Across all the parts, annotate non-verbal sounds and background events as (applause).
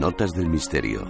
Notas del Misterio.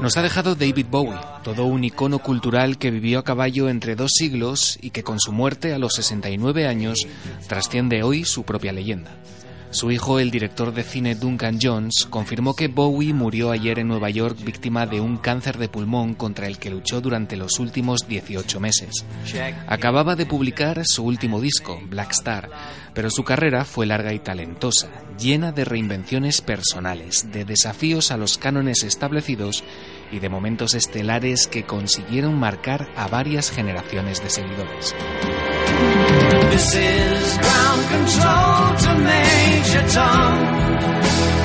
Nos ha dejado David Bowie, todo un icono cultural que vivió a caballo entre dos siglos y que con su muerte a los 69 años trasciende hoy su propia leyenda. Su hijo, el director de cine Duncan Jones, confirmó que Bowie murió ayer en Nueva York víctima de un cáncer de pulmón contra el que luchó durante los últimos 18 meses. Acababa de publicar su último disco, Black Star, pero su carrera fue larga y talentosa, llena de reinvenciones personales, de desafíos a los cánones establecidos y de momentos estelares que consiguieron marcar a varias generaciones de seguidores. This is ground control to Major Tom.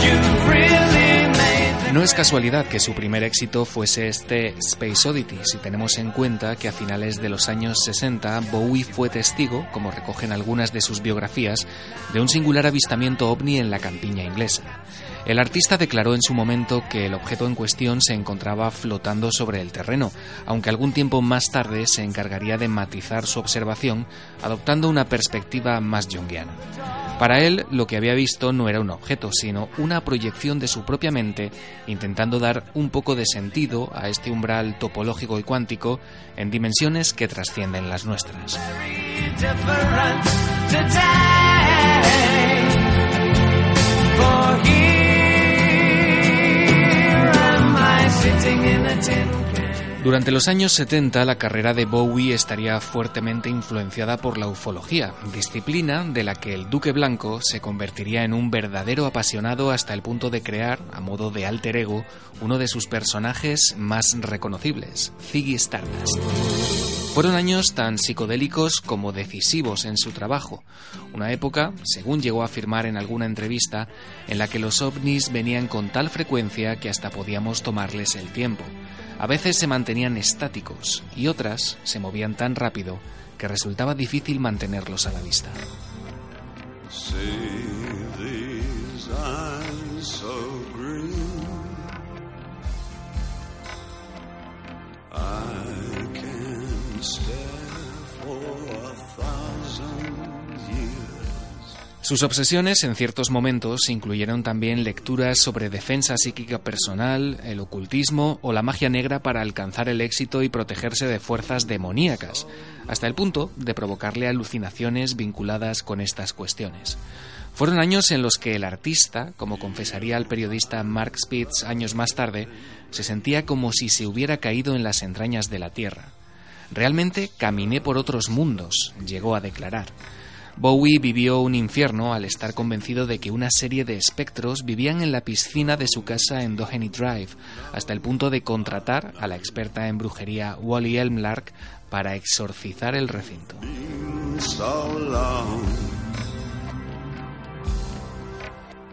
You've really made the No es casualidad que su primer éxito fuese este Space Oddity, si tenemos en cuenta que a finales de los años 60 Bowie fue testigo, como recogen algunas de sus biografías, de un singular avistamiento ovni en la campiña inglesa. El artista declaró en su momento que el objeto en cuestión se encontraba flotando sobre el terreno, aunque algún tiempo más tarde se encargaría de matizar su observación, adoptando una perspectiva más junguiana. Para él, lo que había visto no era un objeto, sino una proyección de su propia mente, intentando dar un poco de sentido a este umbral topológico y cuántico en dimensiones que trascienden las nuestras. Durante los años 70 la carrera de Bowie estaría fuertemente influenciada por la ufología, disciplina de la que el Duque Blanco se convertiría en un verdadero apasionado hasta el punto de crear, a modo de alter ego, uno de sus personajes más reconocibles, Ziggy Stardust. Fueron años tan psicodélicos como decisivos en su trabajo, una época, según llegó a afirmar en alguna entrevista, en la que los ovnis venían con tal frecuencia que hasta podíamos tomarles el tiempo. A veces se mantenían estáticos y otras se movían tan rápido que resultaba difícil mantenerlos a la vista. Sus obsesiones en ciertos momentos incluyeron también lecturas sobre defensa psíquica personal, el ocultismo o la magia negra para alcanzar el éxito y protegerse de fuerzas demoníacas, hasta el punto de provocarle alucinaciones vinculadas con estas cuestiones. Fueron años en los que el artista, como confesaría el periodista Mark Spitz años más tarde, se sentía como si se hubiera caído en las entrañas de la Tierra. Realmente caminé por otros mundos, llegó a declarar. Bowie vivió un infierno al estar convencido de que una serie de espectros vivían en la piscina de su casa en Doheny Drive, hasta el punto de contratar a la experta en brujería Wally Elmlark para exorcizar el recinto.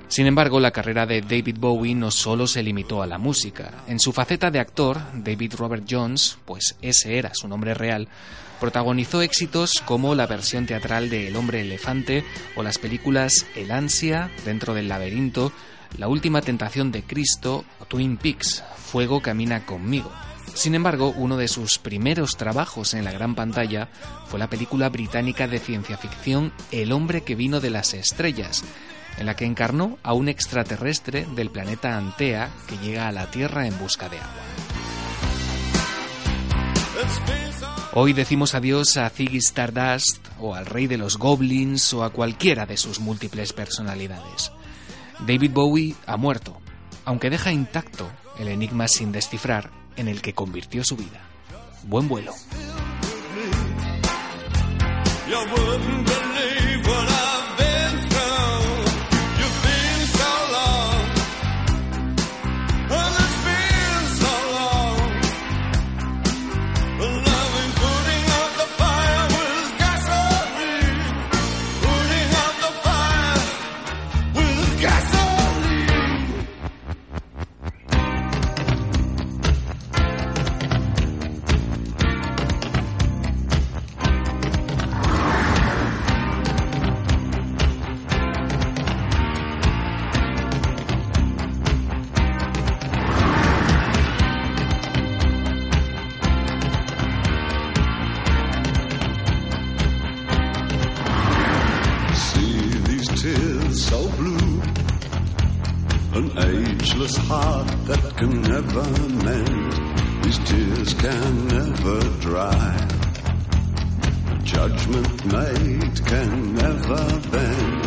Sin embargo, la carrera de David Bowie no solo se limitó a la música. En su faceta de actor, David Robert Jones, pues ese era su nombre real, protagonizó éxitos como la versión teatral de El hombre elefante o las películas El ansia, Dentro del laberinto, La última tentación de Cristo o Twin Peaks, Fuego camina conmigo. Sin embargo, uno de sus primeros trabajos en la gran pantalla fue la película británica de ciencia ficción El hombre que vino de las estrellas, en la que encarnó a un extraterrestre del planeta Antea que llega a la Tierra en busca de agua. Hoy decimos adiós a Ziggy Stardust o al rey de los goblins o a cualquiera de sus múltiples personalidades. David Bowie ha muerto, aunque deja intacto el enigma sin descifrar en el que convirtió su vida. Buen vuelo. Mend, these tears can never dry. Judgment made can never bend.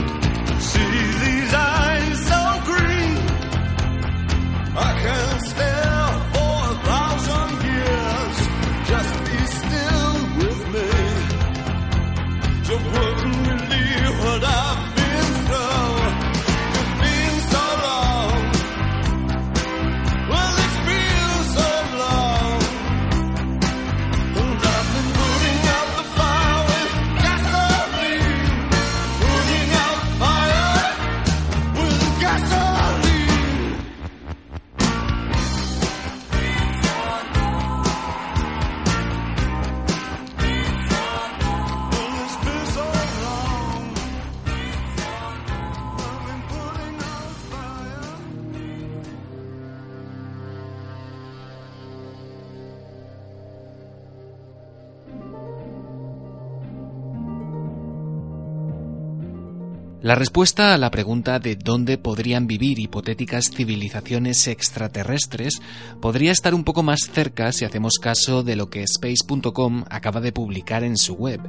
La respuesta a la pregunta de dónde podrían vivir hipotéticas civilizaciones extraterrestres podría estar un poco más cerca si hacemos caso de lo que space.com acaba de publicar en su web.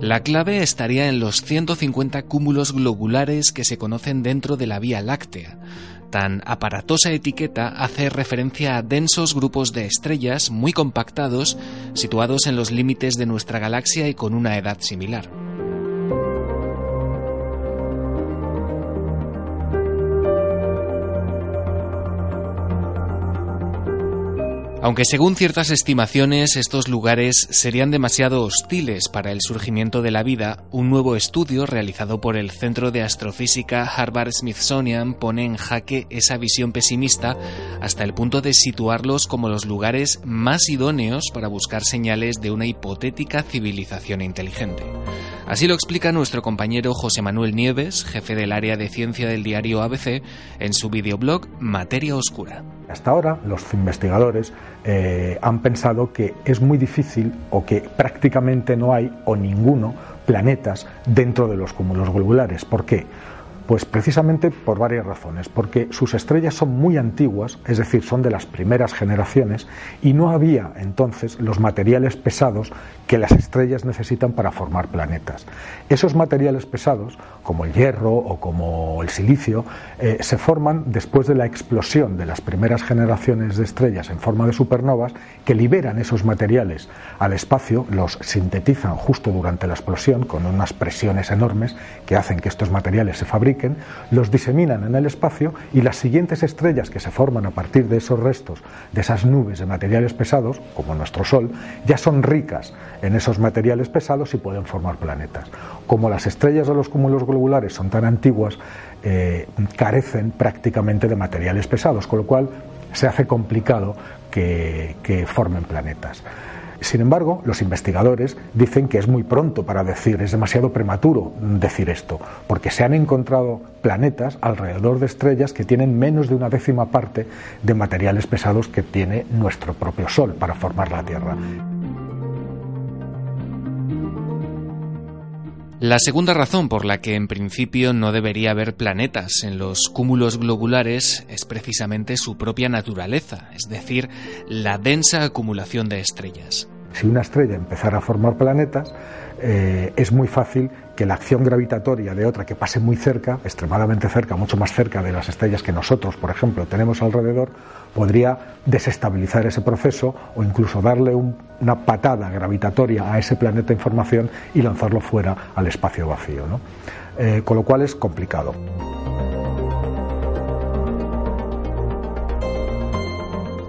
La clave estaría en los 150 cúmulos globulares que se conocen dentro de la Vía Láctea. Tan aparatosa etiqueta hace referencia a densos grupos de estrellas muy compactados situados en los límites de nuestra galaxia y con una edad similar. Aunque según ciertas estimaciones estos lugares serían demasiado hostiles para el surgimiento de la vida, un nuevo estudio realizado por el Centro de Astrofísica Harvard Smithsonian pone en jaque esa visión pesimista hasta el punto de situarlos como los lugares más idóneos para buscar señales de una hipotética civilización inteligente. Así lo explica nuestro compañero José Manuel Nieves, jefe del área de ciencia del diario ABC, en su videoblog Materia Oscura. Hasta ahora los investigadores eh, han pensado que es muy difícil o que prácticamente no hay o ninguno planetas dentro de los cúmulos globulares. ¿Por qué? Pues precisamente por varias razones, porque sus estrellas son muy antiguas, es decir, son de las primeras generaciones, y no había entonces los materiales pesados que las estrellas necesitan para formar planetas. Esos materiales pesados, como el hierro o como el silicio, eh, se forman después de la explosión de las primeras generaciones de estrellas en forma de supernovas, que liberan esos materiales al espacio, los sintetizan justo durante la explosión con unas presiones enormes que hacen que estos materiales se fabriquen los diseminan en el espacio y las siguientes estrellas que se forman a partir de esos restos, de esas nubes de materiales pesados, como nuestro Sol, ya son ricas en esos materiales pesados y pueden formar planetas. Como las estrellas de los cúmulos globulares son tan antiguas, eh, carecen prácticamente de materiales pesados, con lo cual se hace complicado que, que formen planetas. Sin embargo, los investigadores dicen que es muy pronto para decir, es demasiado prematuro decir esto, porque se han encontrado planetas alrededor de estrellas que tienen menos de una décima parte de materiales pesados que tiene nuestro propio Sol para formar la Tierra. La segunda razón por la que en principio no debería haber planetas en los cúmulos globulares es precisamente su propia naturaleza, es decir, la densa acumulación de estrellas. Si una estrella empezara a formar planetas, eh, es muy fácil que la acción gravitatoria de otra que pase muy cerca, extremadamente cerca, mucho más cerca de las estrellas que nosotros, por ejemplo, tenemos alrededor, podría desestabilizar ese proceso o incluso darle un- una patada gravitatoria a ese planeta en formación y lanzarlo fuera al espacio vacío. ¿no? Eh, con lo cual es complicado.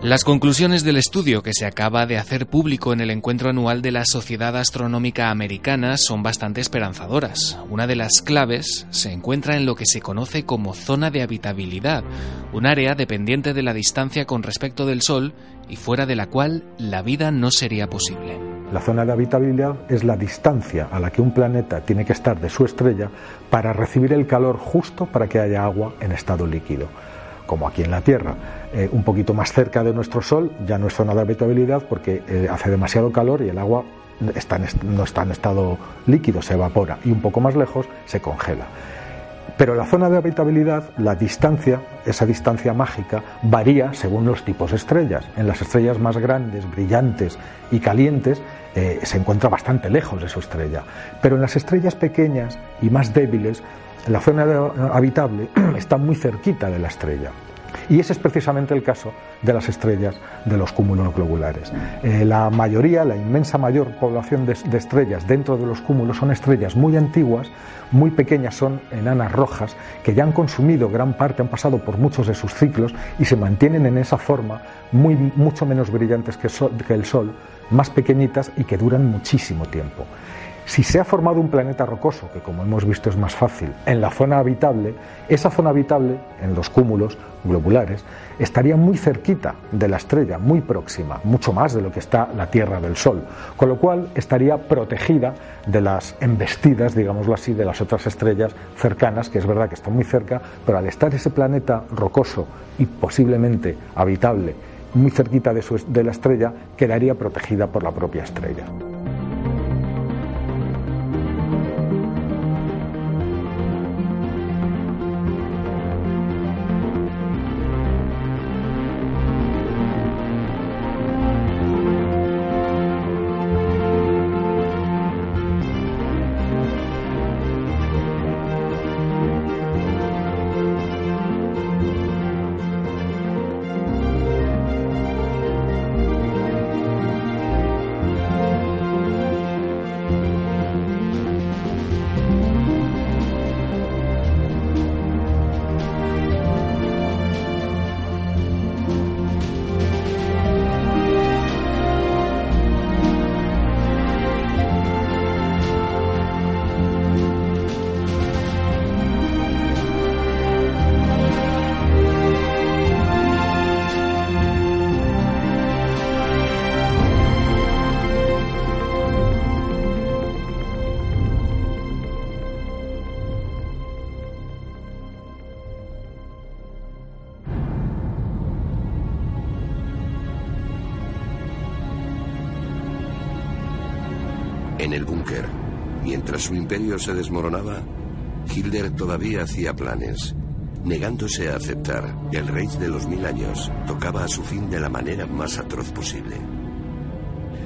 Las conclusiones del estudio que se acaba de hacer público en el encuentro anual de la Sociedad Astronómica Americana son bastante esperanzadoras. Una de las claves se encuentra en lo que se conoce como zona de habitabilidad, un área dependiente de la distancia con respecto del Sol y fuera de la cual la vida no sería posible. La zona de habitabilidad es la distancia a la que un planeta tiene que estar de su estrella para recibir el calor justo para que haya agua en estado líquido, como aquí en la Tierra. Eh, un poquito más cerca de nuestro Sol ya no es zona de habitabilidad porque eh, hace demasiado calor y el agua está en no está en estado líquido, se evapora, y un poco más lejos se congela. Pero la zona de habitabilidad, la distancia, esa distancia mágica, varía según los tipos de estrellas. En las estrellas más grandes, brillantes y calientes, eh, se encuentra bastante lejos de su estrella. Pero en las estrellas pequeñas y más débiles, la zona habitable (clears throat) está muy cerquita de la estrella. Y ese es precisamente el caso de las estrellas de los cúmulos globulares. Eh, la mayoría, la inmensa mayor población de, estrellas dentro de los cúmulos son estrellas muy antiguas, muy pequeñas, son enanas rojas, que ya han consumido gran parte, han pasado por muchos de sus ciclos y se mantienen en esa forma, muy, mucho menos brillantes que el Sol, más pequeñitas y que duran muchísimo tiempo. Si se ha formado un planeta rocoso, que como hemos visto es más fácil, en la zona habitable, esa zona habitable, en los cúmulos globulares, estaría muy cerquita de la estrella, muy próxima, mucho más de lo que está la Tierra del Sol, con lo cual estaría protegida de las embestidas, digámoslo así, de las otras estrellas cercanas, que es verdad que está muy cerca, pero al estar ese planeta rocoso y posiblemente habitable muy cerquita de, de la estrella, quedaría protegida por la propia estrella. En el búnker, mientras su imperio se desmoronaba, Hitler todavía hacía planes, negándose a aceptar el rey de los mil años tocaba a su fin de la manera más atroz posible.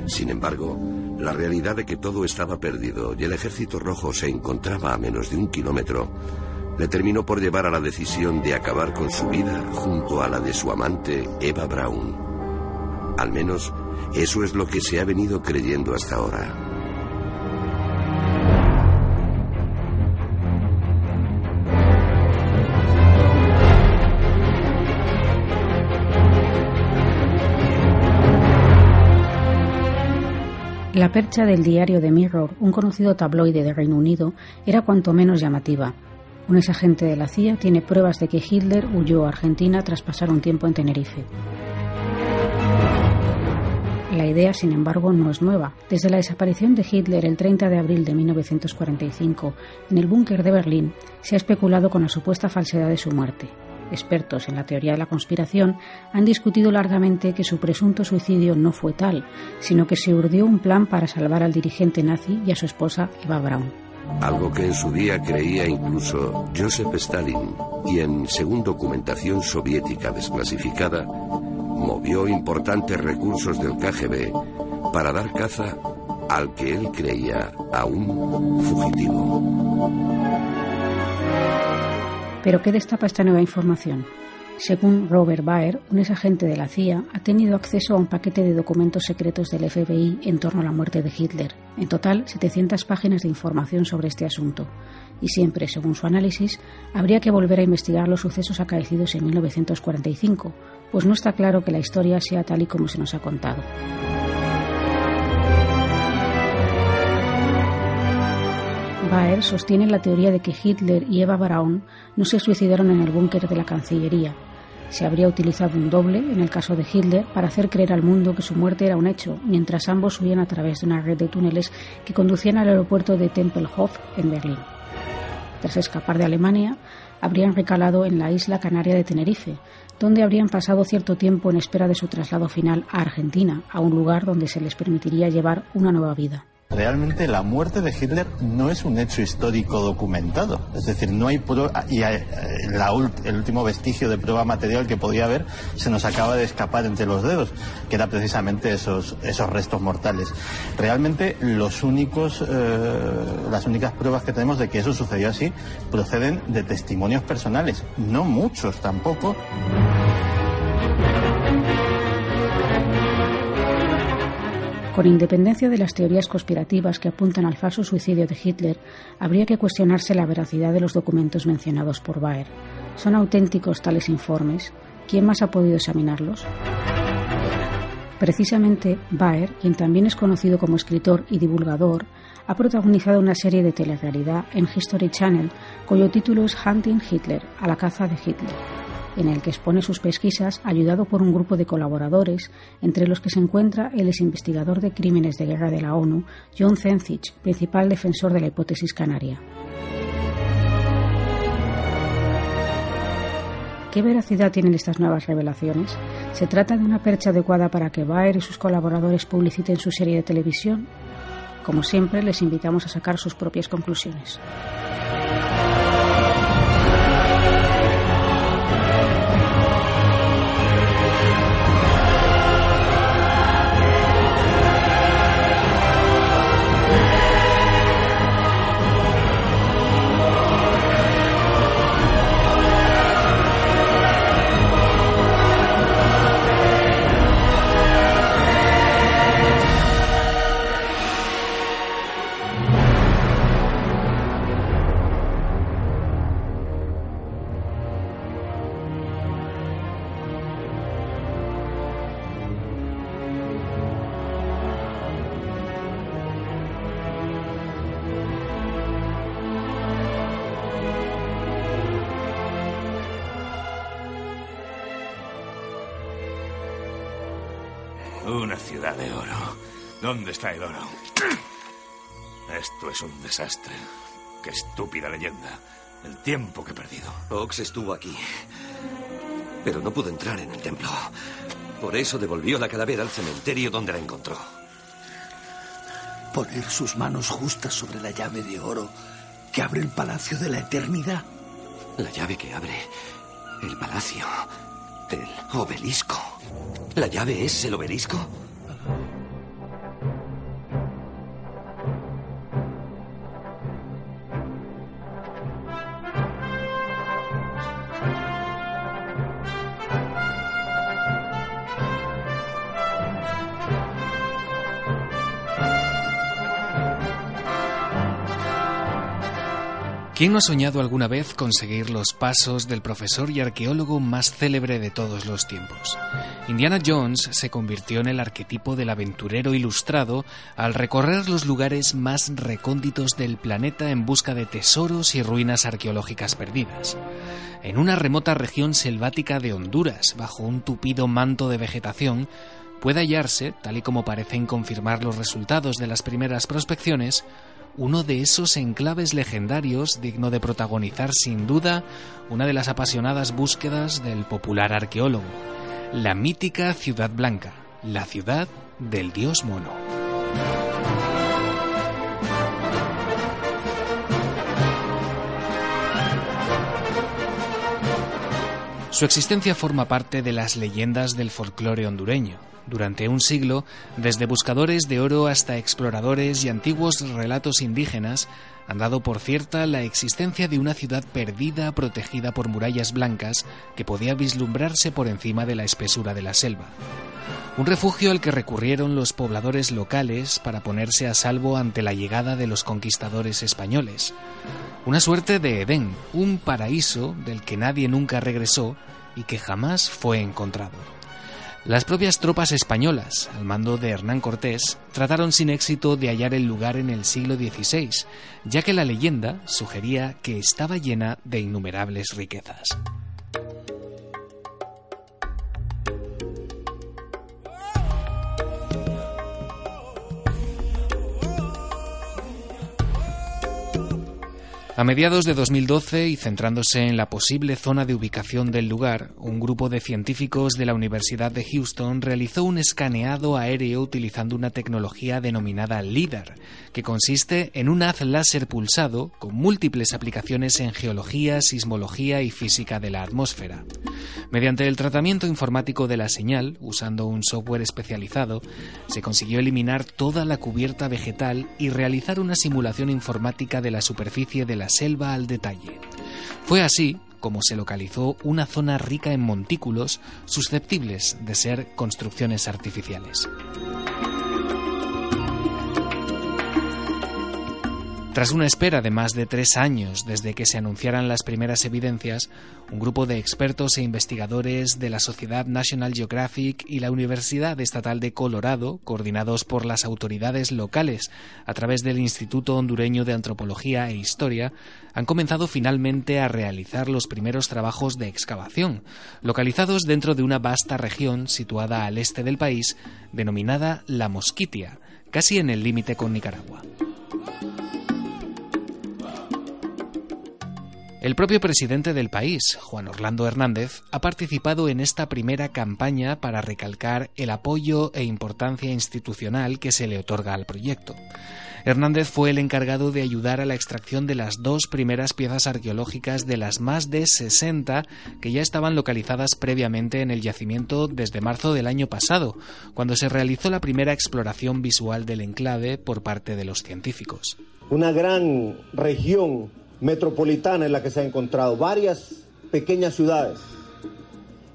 Sin embargo, la realidad de que todo estaba perdido y el ejército rojo se encontraba a menos de un kilómetro le terminó por llevar a la decisión de acabar con su vida junto a la de su amante Eva Braun. Al menos eso es lo que se ha venido creyendo hasta ahora. La percha del diario The Mirror, un conocido tabloide de Reino Unido, era cuanto menos llamativa. Un exagente de la CIA tiene pruebas de que Hitler huyó a Argentina tras pasar un tiempo en Tenerife. La idea, sin embargo, no es nueva. Desde la desaparición de Hitler el 30 de abril de 1945 en el búnker de Berlín, se ha especulado con la supuesta falsedad de su muerte. Expertos en la teoría de la conspiración han discutido largamente que su presunto suicidio no fue tal, sino que se urdió un plan para salvar al dirigente nazi y a su esposa Eva Braun. Algo que en su día creía incluso Joseph Stalin, quien, según documentación soviética desclasificada, movió importantes recursos del KGB para dar caza al que él creía aún fugitivo. ¿Pero qué destapa esta nueva información? Según Robert Baer, un exagente de la CIA, ha tenido acceso a un paquete de documentos secretos del FBI en torno a la muerte de Hitler. En total, 700 páginas de información sobre este asunto. Y siempre, según su análisis, habría que volver a investigar los sucesos acaecidos en 1945, pues no está claro que la historia sea tal y como se nos ha contado. Baer sostiene la teoría de que Hitler y Eva Braun no se suicidaron en el búnker de la Cancillería. Se habría utilizado un doble, en el caso de Hitler, para hacer creer al mundo que su muerte era un hecho, mientras ambos subían a través de una red de túneles que conducían al aeropuerto de Tempelhof en Berlín. Tras escapar de Alemania, habrían recalado en la isla canaria de Tenerife, donde habrían pasado cierto tiempo en espera de su traslado final a Argentina, a un lugar donde se les permitiría llevar una nueva vida. Realmente la muerte de Hitler no es un hecho histórico documentado. Es decir, no hay prueba, y eh, el último vestigio de prueba material que podía haber se nos acaba de escapar entre los dedos, que era precisamente esos, esos restos mortales. Realmente los únicos, eh, las únicas pruebas que tenemos de que eso sucedió así proceden de testimonios personales, no muchos tampoco. Con independencia de las teorías conspirativas que apuntan al falso suicidio de Hitler, habría que cuestionarse la veracidad de los documentos mencionados por Baer. ¿Son auténticos tales informes? ¿Quién más ha podido examinarlos? Precisamente, Baer, quien también es conocido como escritor y divulgador, ha protagonizado una serie de telerrealidad en History Channel cuyo título es Hunting Hitler, a la caza de Hitler en el que expone sus pesquisas ayudado por un grupo de colaboradores, entre los que se encuentra el exinvestigador de crímenes de guerra de la ONU, John Zencich, principal defensor de la hipótesis canaria. ¿Qué veracidad tienen estas nuevas revelaciones? ¿Se trata de una percha adecuada para que Baer y sus colaboradores publiciten su serie de televisión? Como siempre, les invitamos a sacar sus propias conclusiones. Una ciudad de oro. ¿Dónde está el oro? Esto es un desastre. Qué estúpida leyenda. El tiempo que he perdido. Ox estuvo aquí. Pero no pudo entrar en el templo. Por eso devolvió la calavera al cementerio donde la encontró. Poner sus manos justas sobre la llave de oro que abre el palacio de la eternidad. La llave que abre el palacio del obelisco. ¿La llave es el obelisco? ¿Quién no ha soñado alguna vez conseguir los pasos del profesor y arqueólogo más célebre de todos los tiempos? Indiana Jones se convirtió en el arquetipo del aventurero ilustrado al recorrer los lugares más recónditos del planeta en busca de tesoros y ruinas arqueológicas perdidas. En una remota región selvática de Honduras, bajo un tupido manto de vegetación, puede hallarse, tal y como parecen confirmar los resultados de las primeras prospecciones, uno de esos enclaves legendarios digno de protagonizar sin duda una de las apasionadas búsquedas del popular arqueólogo, la mítica Ciudad Blanca, la ciudad del dios mono. Su existencia forma parte de las leyendas del folclore hondureño. Durante un siglo, desde buscadores de oro hasta exploradores y antiguos relatos indígenas, han dado por cierta la existencia de una ciudad perdida protegida por murallas blancas que podía vislumbrarse por encima de la espesura de la selva. Un refugio al que recurrieron los pobladores locales para ponerse a salvo ante la llegada de los conquistadores españoles. Una suerte de Edén, un paraíso del que nadie nunca regresó y que jamás fue encontrado. Las propias tropas españolas, al mando de Hernán Cortés, trataron sin éxito de hallar el lugar en el siglo XVI, ya que la leyenda sugería que estaba llena de innumerables riquezas. A mediados de 2012 y centrándose en la posible zona de ubicación del lugar, un grupo de científicos de la Universidad de Houston realizó un escaneado aéreo utilizando una tecnología denominada LIDAR, que consiste en un haz láser pulsado con múltiples aplicaciones en geología, sismología y física de la atmósfera. Mediante el tratamiento informático de la señal, usando un software especializado, se consiguió eliminar toda la cubierta vegetal y realizar una simulación informática de la superficie de la selva al detalle. Fue así como se localizó una zona rica en montículos susceptibles de ser construcciones artificiales. Tras una espera de más de tres años desde que se anunciaran las primeras evidencias, un grupo de expertos e investigadores de la Sociedad National Geographic y la Universidad Estatal de Colorado, coordinados por las autoridades locales a través del Instituto Hondureño de Antropología e Historia, han comenzado finalmente a realizar los primeros trabajos de excavación, localizados dentro de una vasta región situada al este del país, denominada La Mosquitia, casi en el límite con Nicaragua. El propio presidente del país, Juan Orlando Hernández, ha participado en esta primera campaña para recalcar el apoyo e importancia institucional que se le otorga al proyecto. Hernández fue el encargado de ayudar a la extracción de las dos primeras piezas arqueológicas de las más de 60 que ya estaban localizadas previamente en el yacimiento desde marzo del año pasado, cuando se realizó la primera exploración visual del enclave por parte de los científicos. Una gran región metropolitana en la que se ha encontrado, varias pequeñas ciudades,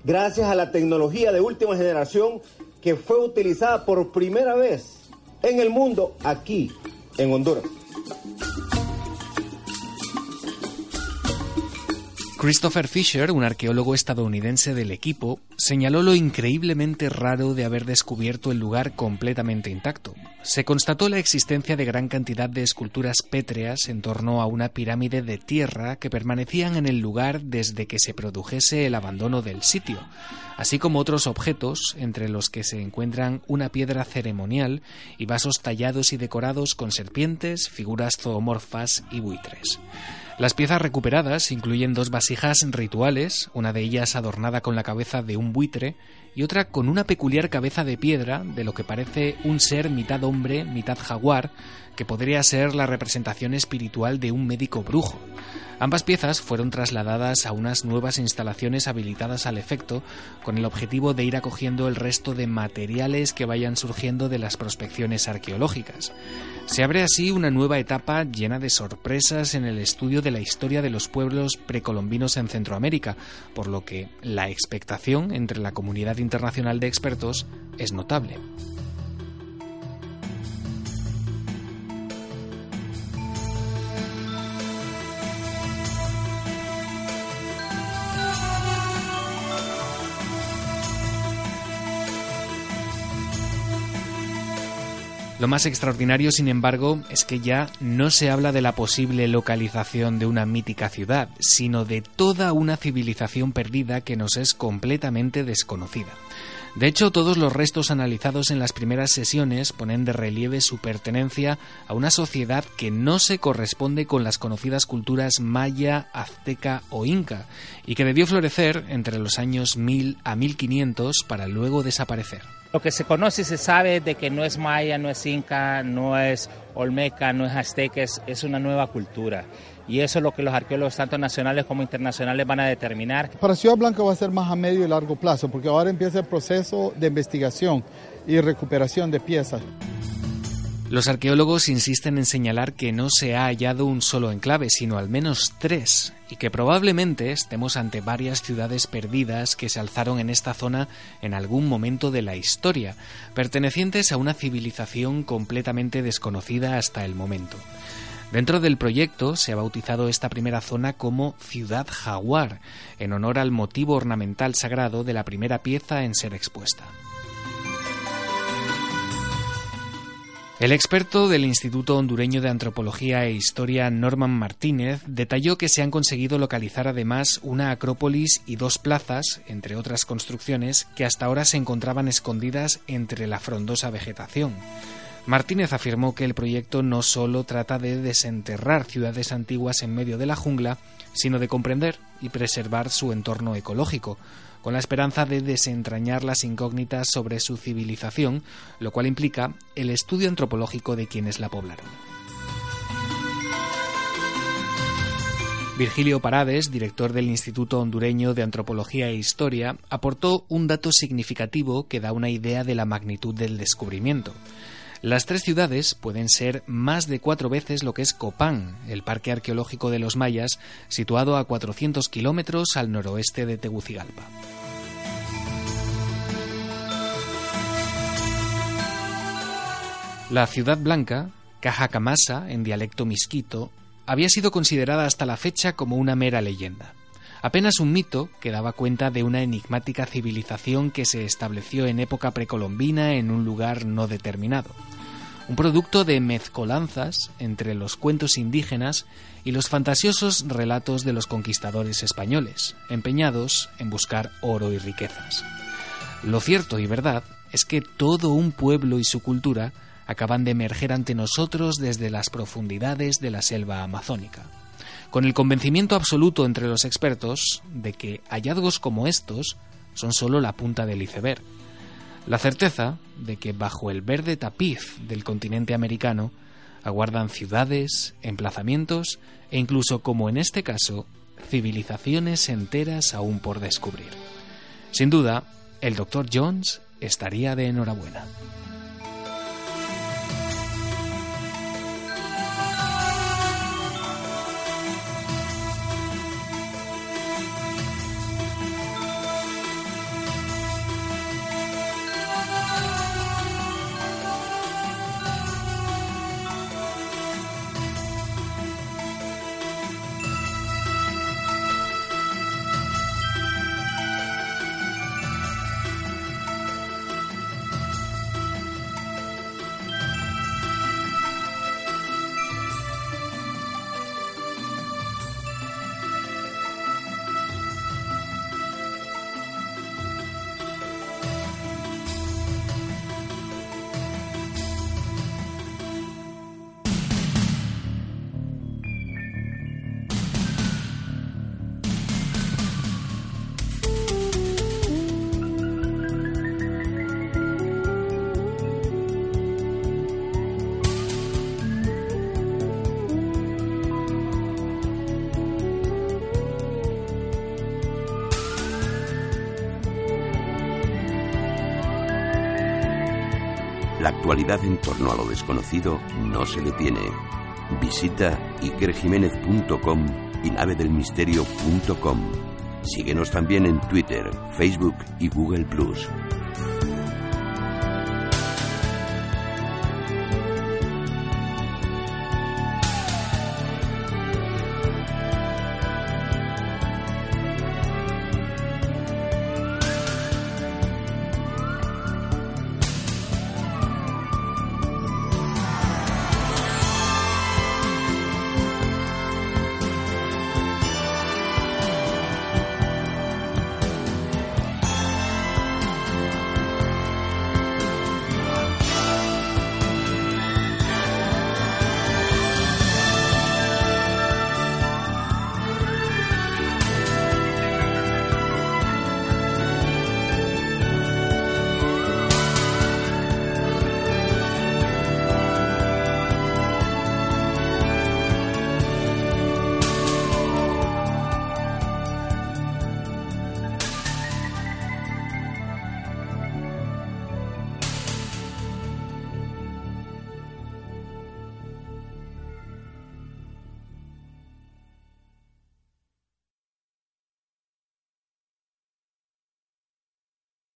gracias a la tecnología de última generación que fue utilizada por primera vez en el mundo aquí, en Honduras. Christopher Fisher, un arqueólogo estadounidense del equipo, señaló lo increíblemente raro de haber descubierto el lugar completamente intacto. Se constató la existencia de gran cantidad de esculturas pétreas en torno a una pirámide de tierra que permanecían en el lugar desde que se produjese el abandono del sitio, así como otros objetos, entre los que se encuentran una piedra ceremonial y vasos tallados y decorados con serpientes, figuras zoomorfas y buitres. Las piezas recuperadas incluyen dos vasijas rituales, una de ellas adornada con la cabeza de un buitre y otra con una peculiar cabeza de piedra de lo que parece un ser mitad hombre, mitad jaguar, que podría ser la representación espiritual de un médico brujo. Ambas piezas fueron trasladadas a unas nuevas instalaciones habilitadas al efecto, con el objetivo de ir acogiendo el resto de materiales que vayan surgiendo de las prospecciones arqueológicas. Se abre así una nueva etapa llena de sorpresas en el estudio de la historia de los pueblos precolombinos en Centroamérica, por lo que la expectación entre la comunidad internacional de expertos es notable. Lo más extraordinario, sin embargo, es que ya no se habla de la posible localización de una mítica ciudad, sino de toda una civilización perdida que nos es completamente desconocida. De hecho, todos los restos analizados en las primeras sesiones ponen de relieve su pertenencia a una sociedad que no se corresponde con las conocidas culturas maya, azteca o inca, y que debió florecer entre los años 1000 a 1500 para luego desaparecer. Lo que se conoce y se sabe de que no es maya, no es inca, no es olmeca, no es azteca, es, es una nueva cultura. Y eso es lo que los arqueólogos, tanto nacionales como internacionales, van a determinar. Para Ciudad Blanca va a ser más a medio y largo plazo, porque ahora empieza el proceso de investigación y recuperación de piezas. Los arqueólogos insisten en señalar que no se ha hallado un solo enclave, sino al menos tres, y que probablemente estemos ante varias ciudades perdidas que se alzaron en esta zona en algún momento de la historia, pertenecientes a una civilización completamente desconocida hasta el momento. Dentro del proyecto se ha bautizado esta primera zona como Ciudad Jaguar, en honor al motivo ornamental sagrado de la primera pieza en ser expuesta. El experto del Instituto Hondureño de Antropología e Historia, Norman Martínez, detalló que se han conseguido localizar además una acrópolis y dos plazas, entre otras construcciones, que hasta ahora se encontraban escondidas entre la frondosa vegetación. Martínez afirmó que el proyecto no solo trata de desenterrar ciudades antiguas en medio de la jungla, sino de comprender y preservar su entorno ecológico, con la esperanza de desentrañar las incógnitas sobre su civilización, lo cual implica el estudio antropológico de quienes la poblaron. Virgilio Parades, director del Instituto Hondureño de Antropología e Historia, aportó un dato significativo que da una idea de la magnitud del descubrimiento. Las tres ciudades pueden ser más de cuatro veces lo que es Copán, el parque arqueológico de los mayas, situado a 400 kilómetros al noroeste de Tegucigalpa. La ciudad blanca, Cajacamasa, en dialecto misquito, había sido considerada hasta la fecha como una mera leyenda. Apenas un mito que daba cuenta de una enigmática civilización que se estableció en época precolombina en un lugar no determinado. Un producto de mezcolanzas entre los cuentos indígenas y los fantasiosos relatos de los conquistadores españoles, empeñados en buscar oro y riquezas. Lo cierto y verdad es que todo un pueblo y su cultura acaban de emerger ante nosotros desde las profundidades de la selva amazónica, con el convencimiento absoluto entre los expertos de que hallazgos como estos son solo la punta del iceberg, la certeza de que bajo el verde tapiz del continente americano aguardan ciudades, emplazamientos e incluso, como en este caso, civilizaciones enteras aún por descubrir. Sin duda, el Dr. Jones estaría de enhorabuena. En torno a lo desconocido no se detiene. Visita ikerjiménez.com y navedelmisterio.com. Síguenos también en Twitter, Facebook y Google.